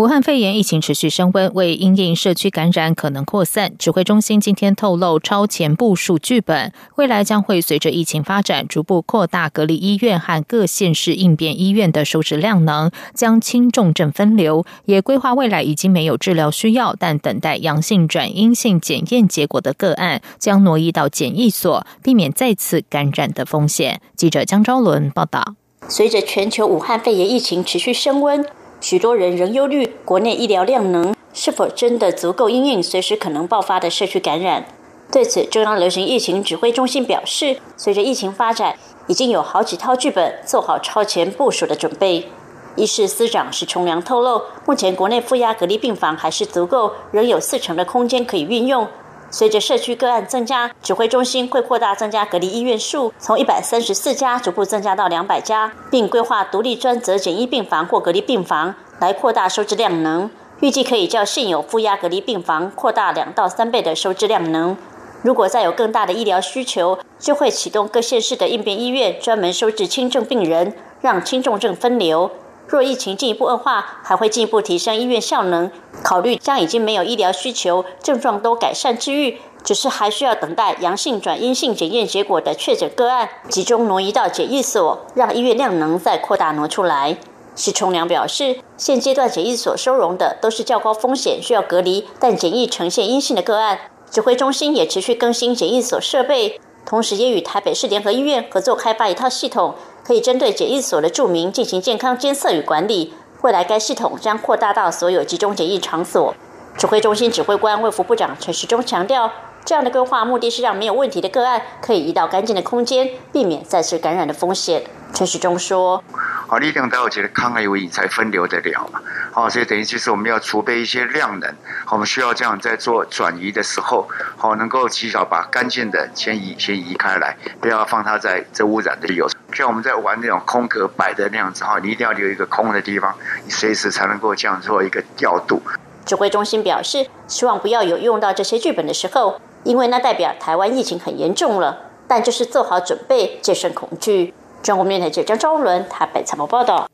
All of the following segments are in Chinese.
武汉肺炎疫情持续升温，为因应社区感染可能扩散，指挥中心今天透露超前部署剧本，未来将会随着疫情发展，逐步扩大隔离医院和各县市应变医院的收治量能，将轻重症分流，也规划未来已经没有治疗需要但等待阳性转阴性检验结果的个案，将挪移到检疫所，避免再次感染的风险。记者江昭伦报道。随着全球武汉肺炎疫情持续升温。许多人仍忧虑国内医疗量能是否真的足够应应随时可能爆发的社区感染。对此，中央流行疫情指挥中心表示，随着疫情发展，已经有好几套剧本做好超前部署的准备。医事司长石崇良透露，目前国内负压隔离病房还是足够，仍有四成的空间可以运用。随着社区个案增加，指挥中心会扩大增加隔离医院数，从一百三十四家逐步增加到两百家，并规划独立专责检疫病房或隔离病房来扩大收治量能。预计可以较现有负压隔离病房扩大两到三倍的收治量能。如果再有更大的医疗需求，就会启动各县市的应变医院，专门收治轻症病人，让轻重症分流。若疫情进一步恶化，还会进一步提升医院效能，考虑将已经没有医疗需求、症状都改善治愈，只是还需要等待阳性转阴性检验结果的确诊个案，集中挪移到检疫所，让医院量能再扩大挪出来。施崇良表示，现阶段检疫所收容的都是较高风险、需要隔离，但检疫呈现阴性的个案。指挥中心也持续更新检疫所设备，同时也与台北市联合医院合作开发一套系统。可以针对检疫所的住民进行健康监测与管理。未来该系统将扩大到所有集中检疫场所。指挥中心指挥官卫副部长陈时中强调，这样的规划目的是让没有问题的个案可以移到干净的空间，避免再次感染的风险。陈时中说。好，力量到我觉得抗癌为才分流得了嘛。好，所以等于就是我们要储备一些量能，我们需要这样在做转移的时候，好能够及早把干净的先移先移开来，不要放它在这污染的有。像我们在玩那种空格摆的那样子哈，你一定要留一个空的地方，你随时才能够这样做一个调度。指挥中心表示，希望不要有用到这些剧本的时候，因为那代表台湾疫情很严重了。但就是做好准备，戒慎恐惧。中国面台记者张昭伦台北采访报道。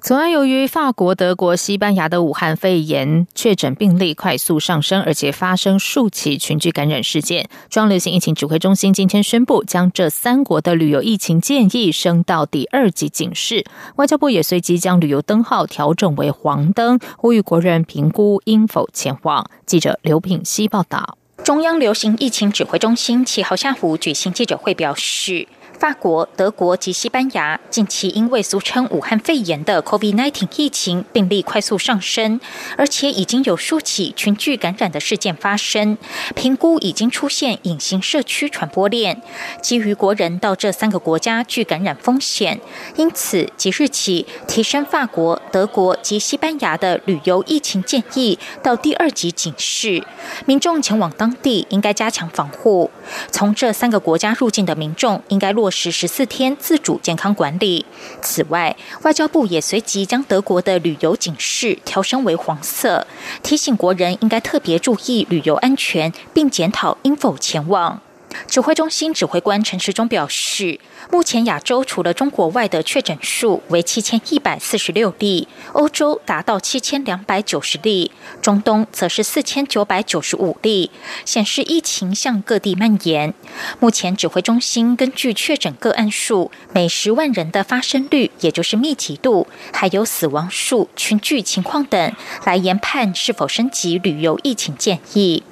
此外，由于法国、德国、西班牙的武汉肺炎确诊病例快速上升，而且发生数起群聚感染事件，中央流行疫情指挥中心今天宣布，将这三国的旅游疫情建议升到第二级警示。外交部也随即将旅游灯号调整为黄灯，呼吁国人评估应否前往。记者刘品希报道。中央流行疫情指挥中心七号下午举行记者会，表示。法国、德国及西班牙近期因为俗称武汉肺炎的 COVID-19 疫情病例快速上升，而且已经有数起群聚感染的事件发生，评估已经出现隐形社区传播链。基于国人到这三个国家具感染风险，因此即日起提升法国、德国及西班牙的旅游疫情建议到第二级警示，民众前往当地应该加强防护。从这三个国家入境的民众应该落。落实十四天自主健康管理。此外，外交部也随即将德国的旅游警示调升为黄色，提醒国人应该特别注意旅游安全，并检讨应否前往。指挥中心指挥官陈时中表示。目前亚洲除了中国外的确诊数为七千一百四十六例，欧洲达到七千两百九十例，中东则是四千九百九十五例，显示疫情向各地蔓延。目前指挥中心根据确诊个案数、每十万人的发生率，也就是密集度，还有死亡数、群聚情况等，来研判是否升级旅游疫情建议。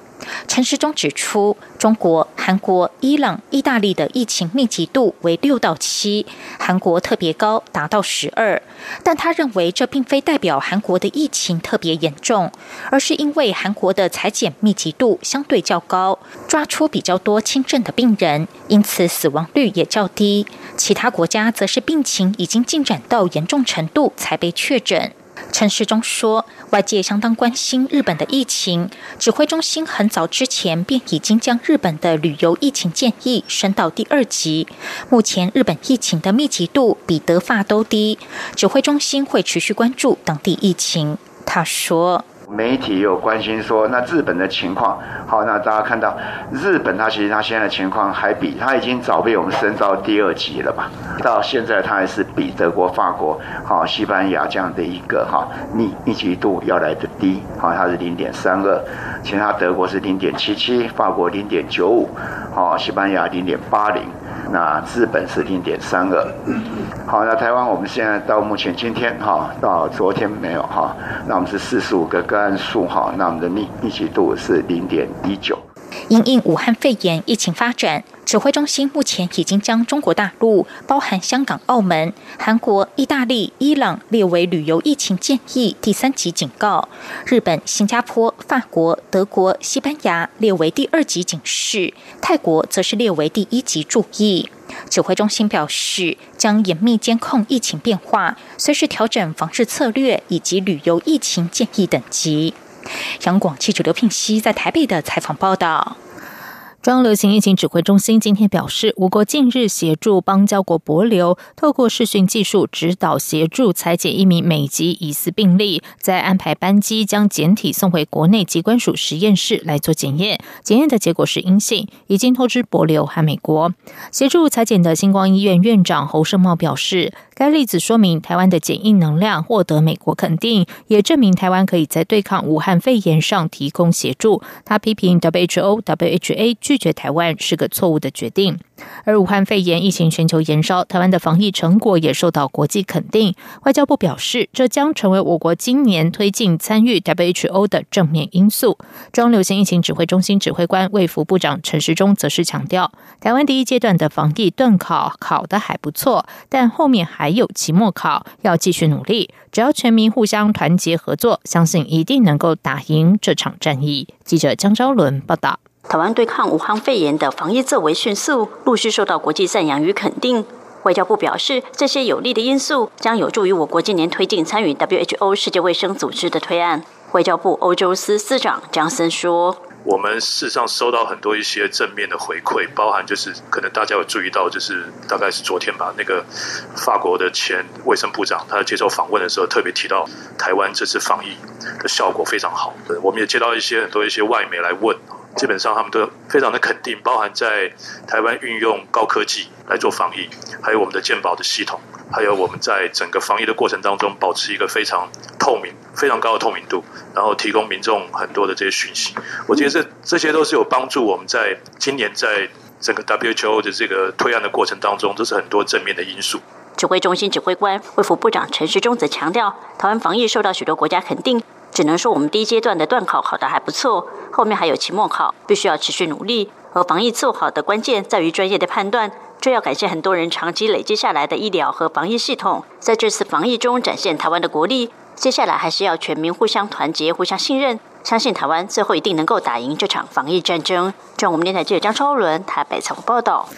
陈时中指出，中国、韩国、伊朗、意大利的疫情密集度为六到七，韩国特别高，达到十二。但他认为，这并非代表韩国的疫情特别严重，而是因为韩国的裁剪密集度相对较高，抓出比较多轻症的病人，因此死亡率也较低。其他国家则是病情已经进展到严重程度才被确诊。陈世忠说，外界相当关心日本的疫情，指挥中心很早之前便已经将日本的旅游疫情建议升到第二级。目前日本疫情的密集度比德法都低，指挥中心会持续关注当地疫情。他说。媒体有关心说，那日本的情况，好，那大家看到日本，它其实它现在的情况还比它已经早被我们升到第二级了吧？到现在它还是比德国、法国、好西班牙这样的一个哈密密集度要来的低，好，它是零点三二，其他德国是零点七七，法国零点九五，好，西班牙零点八零。那日本是零点三二，好，那台湾我们现在到目前今天哈，到昨天没有哈，那我们是四十五个个案数哈，那我们的密密集度是零点一九。因应武汉肺炎疫情发展。指挥中心目前已经将中国大陆、包含香港、澳门、韩国、意大利、伊朗列为旅游疫情建议第三级警告；日本、新加坡、法国、德国、西班牙列为第二级警示；泰国则是列为第一级注意。指挥中心表示，将严密监控疫情变化，随时调整防治策略以及旅游疫情建议等级。央广记者刘聘熙在台北的采访报道。中央流行疫情指挥中心今天表示，我国近日协助邦交国博流，透过视讯技术指导协助裁剪一名美籍疑似病例，再安排班机将检体送回国内机关署实验室来做检验。检验的结果是阴性，已经通知博流和美国协助裁剪的星光医院院长侯胜茂表示。该例子说明台湾的检疫能量获得美国肯定，也证明台湾可以在对抗武汉肺炎上提供协助。他批评 WHO、WHA 拒绝台湾是个错误的决定。而武汉肺炎疫情全球延烧，台湾的防疫成果也受到国际肯定。外交部表示，这将成为我国今年推进参与 WHO 的正面因素。中流行疫情指挥中心指挥官卫福部长陈时中则是强调，台湾第一阶段的防疫顿考考得还不错，但后面还有期末考，要继续努力。只要全民互相团结合作，相信一定能够打赢这场战役。记者江昭伦报道。台湾对抗武汉肺炎的防疫作为迅速，陆续受到国际赞扬与肯定。外交部表示，这些有利的因素将有助于我国今年推进参与 WHO 世界卫生组织的推案。外交部欧洲司司长江森说：“我们事实上收到很多一些正面的回馈，包含就是可能大家有注意到，就是大概是昨天吧，那个法国的前卫生部长他接受访问的时候，特别提到台湾这次防疫的效果非常好。我们也接到一些很多一些外媒来问。”基本上他们都非常的肯定，包含在台湾运用高科技来做防疫，还有我们的健保的系统，还有我们在整个防疫的过程当中保持一个非常透明、非常高的透明度，然后提供民众很多的这些讯息。我觉得这这些都是有帮助我们在今年在整个 WHO 的这个推案的过程当中，都是很多正面的因素。指挥中心指挥官、卫副部长陈时中则强调，台湾防疫受到许多国家肯定。只能说我们第一阶段的段考考得还不错，后面还有期末考，必须要持续努力。而防疫做好的关键在于专业的判断，这要感谢很多人长期累积下来的医疗和防疫系统，在这次防疫中展现台湾的国力。接下来还是要全民互相团结、互相信任，相信台湾最后一定能够打赢这场防疫战争。中我们电台记者张超伦台北采访报道。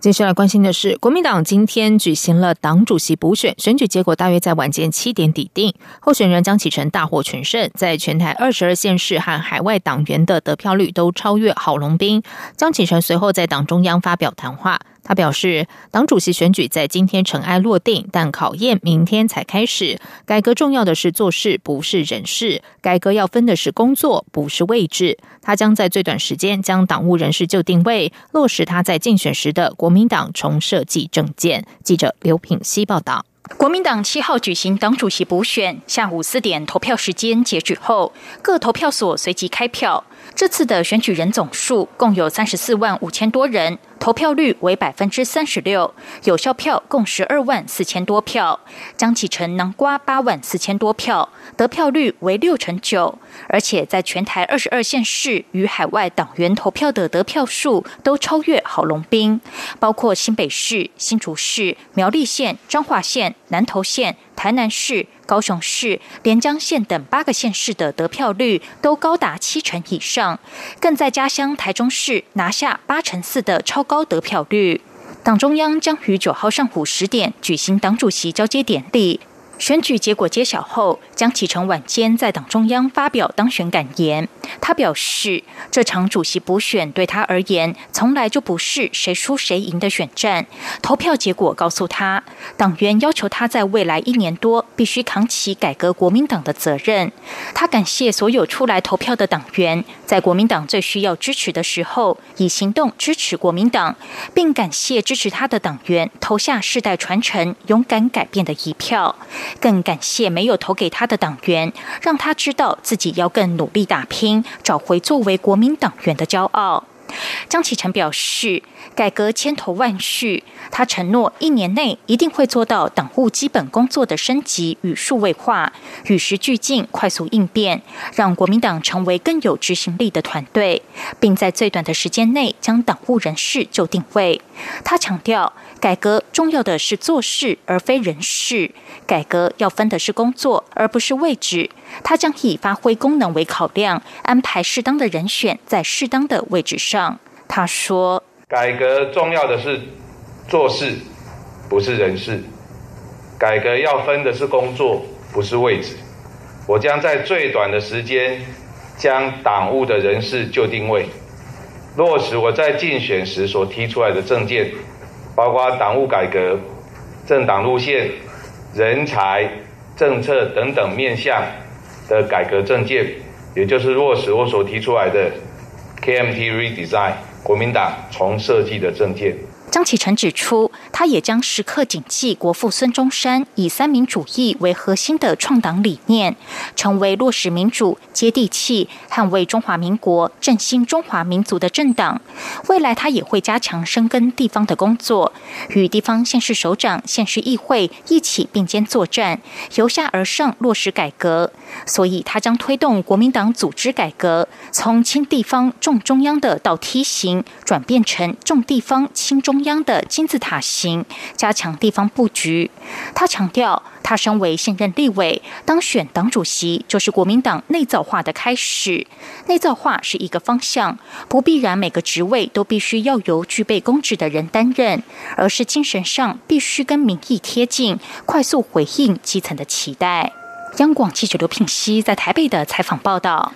接下来关心的是，国民党今天举行了党主席补选，选举结果大约在晚间七点底定，候选人江启臣大获全胜，在全台二十二县市和海外党员的得票率都超越郝龙斌。江启臣随后在党中央发表谈话。他表示，党主席选举在今天尘埃落定，但考验明天才开始。改革重要的是做事，不是人事。改革要分的是工作，不是位置。他将在最短时间将党务人事就定位，落实他在竞选时的国民党重设计政见。记者刘品希报道。国民党七号举行党主席补选，下午四点投票时间截止后，各投票所随即开票。这次的选举人总数共有三十四万五千多人，投票率为百分之三十六，有效票共十二万四千多票。江启臣能刮八万四千多票，得票率为六成九，而且在全台二十二县市与海外党员投票的得票数都超越郝龙斌，包括新北市、新竹市、苗栗县、彰化县、南投县。台南市、高雄市、连江县等八个县市的得票率都高达七成以上，更在家乡台中市拿下八成四的超高得票率。党中央将于九号上午十点举行党主席交接典礼。选举结果揭晓后，江启臣晚间在党中央发表当选感言。他表示，这场主席补选对他而言，从来就不是谁输谁赢的选战。投票结果告诉他，党员要求他在未来一年多必须扛起改革国民党的责任。他感谢所有出来投票的党员，在国民党最需要支持的时候，以行动支持国民党，并感谢支持他的党员投下世代传承、勇敢改变的一票。更感谢没有投给他的党员，让他知道自己要更努力打拼，找回作为国民党员的骄傲。张启臣表示，改革千头万绪，他承诺一年内一定会做到党务基本工作的升级与数位化，与时俱进，快速应变，让国民党成为更有执行力的团队，并在最短的时间内将党务人事就定位。他强调，改革重要的是做事，而非人事；改革要分的是工作，而不是位置。他将以发挥功能为考量，安排适当的人选在适当的位置上。他说：“改革重要的是做事，不是人事；改革要分的是工作，不是位置。我将在最短的时间将党务的人事就定位，落实我在竞选时所提出来的政见，包括党务改革、政党路线、人才政策等等面向。”的改革政见，也就是落实我所提出来的 KMT redesign 国民党重设计的政见。张启成指出，他也将时刻谨记国父孙中山以三民主义为核心的创党理念，成为落实民主、接地气、捍卫中华民国、振兴中华民族的政党。未来，他也会加强深耕地方的工作，与地方县市首长、县市议会一起并肩作战，由下而上落实改革。所以，他将推动国民党组织改革，从轻地方重中央的倒梯形，转变成重地方轻中。央的金字塔形加强地方布局。他强调，他身为现任立委，当选党主席就是国民党内造化的开始。内造化是一个方向，不必然每个职位都必须要由具备公职的人担任，而是精神上必须跟民意贴近，快速回应基层的期待。央广记者刘品熙在台北的采访报道。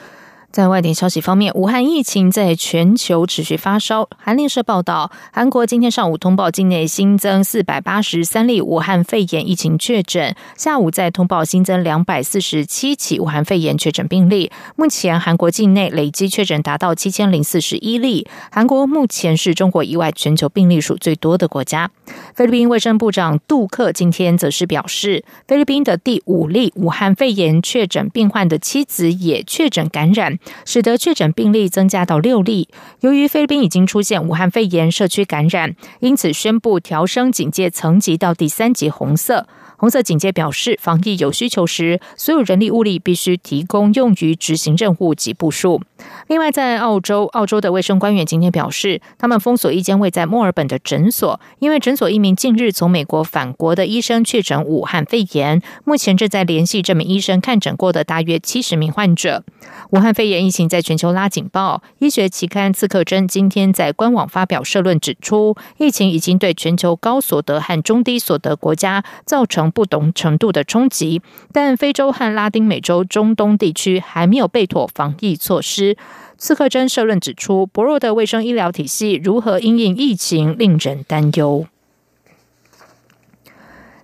在外电消息方面，武汉疫情在全球持续发烧。韩联社报道，韩国今天上午通报境内新增四百八十三例武汉肺炎疫情确诊，下午再通报新增两百四十七起武汉肺炎确诊病例。目前韩国境内累计确诊达到七千零四十一例。韩国目前是中国以外全球病例数最多的国家。菲律宾卫生部长杜克今天则是表示，菲律宾的第五例武汉肺炎确诊病患的妻子也确诊感染。使得确诊病例增加到六例。由于菲律宾已经出现武汉肺炎社区感染，因此宣布调升警戒层级到第三级红色。红色警戒表示，防疫有需求时，所有人力物力必须提供用于执行任务及部署。另外，在澳洲，澳洲的卫生官员今天表示，他们封锁一间位在墨尔本的诊所，因为诊所一名近日从美国返国的医生确诊武汉肺炎，目前正在联系这名医生看诊过的大约七十名患者。武汉肺炎疫情在全球拉警报，医学期刊《刺客针》今天在官网发表社论，指出疫情已经对全球高所得和中低所得国家造成不同程度的冲击，但非洲和拉丁美洲、中东地区还没有备妥防疫措施。刺客针社论指出，薄弱的卫生医疗体系如何应应疫情，令人担忧。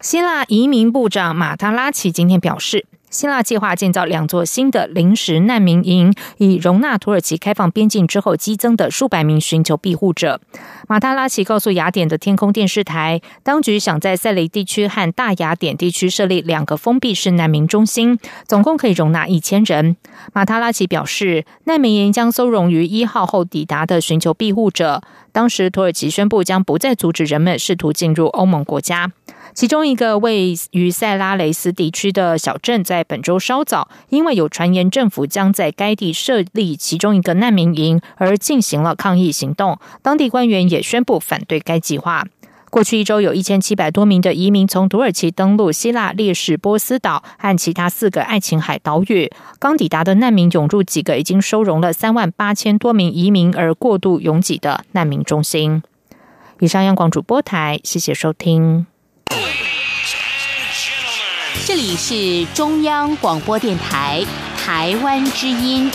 希腊移民部长马塔拉奇今天表示。希腊计划建造两座新的临时难民营，以容纳土耳其开放边境之后激增的数百名寻求庇护者。马塔拉奇告诉雅典的天空电视台，当局想在塞雷地区和大雅典地区设立两个封闭式难民中心，总共可以容纳一千人。马塔拉奇表示，难民营将收容于一号后抵达的寻求庇护者。当时土耳其宣布将不再阻止人们试图进入欧盟国家。其中一个位于塞拉雷斯地区的小镇，在本周稍早，因为有传言政府将在该地设立其中一个难民营，而进行了抗议行动。当地官员也宣布反对该计划。过去一周，有一千七百多名的移民从土耳其登陆希腊列士波斯岛和其他四个爱琴海岛屿。刚抵达的难民涌入几个已经收容了三万八千多名移民而过度拥挤的难民中心。以上，央广主播台，谢谢收听。这里是中央广播电台台湾之音。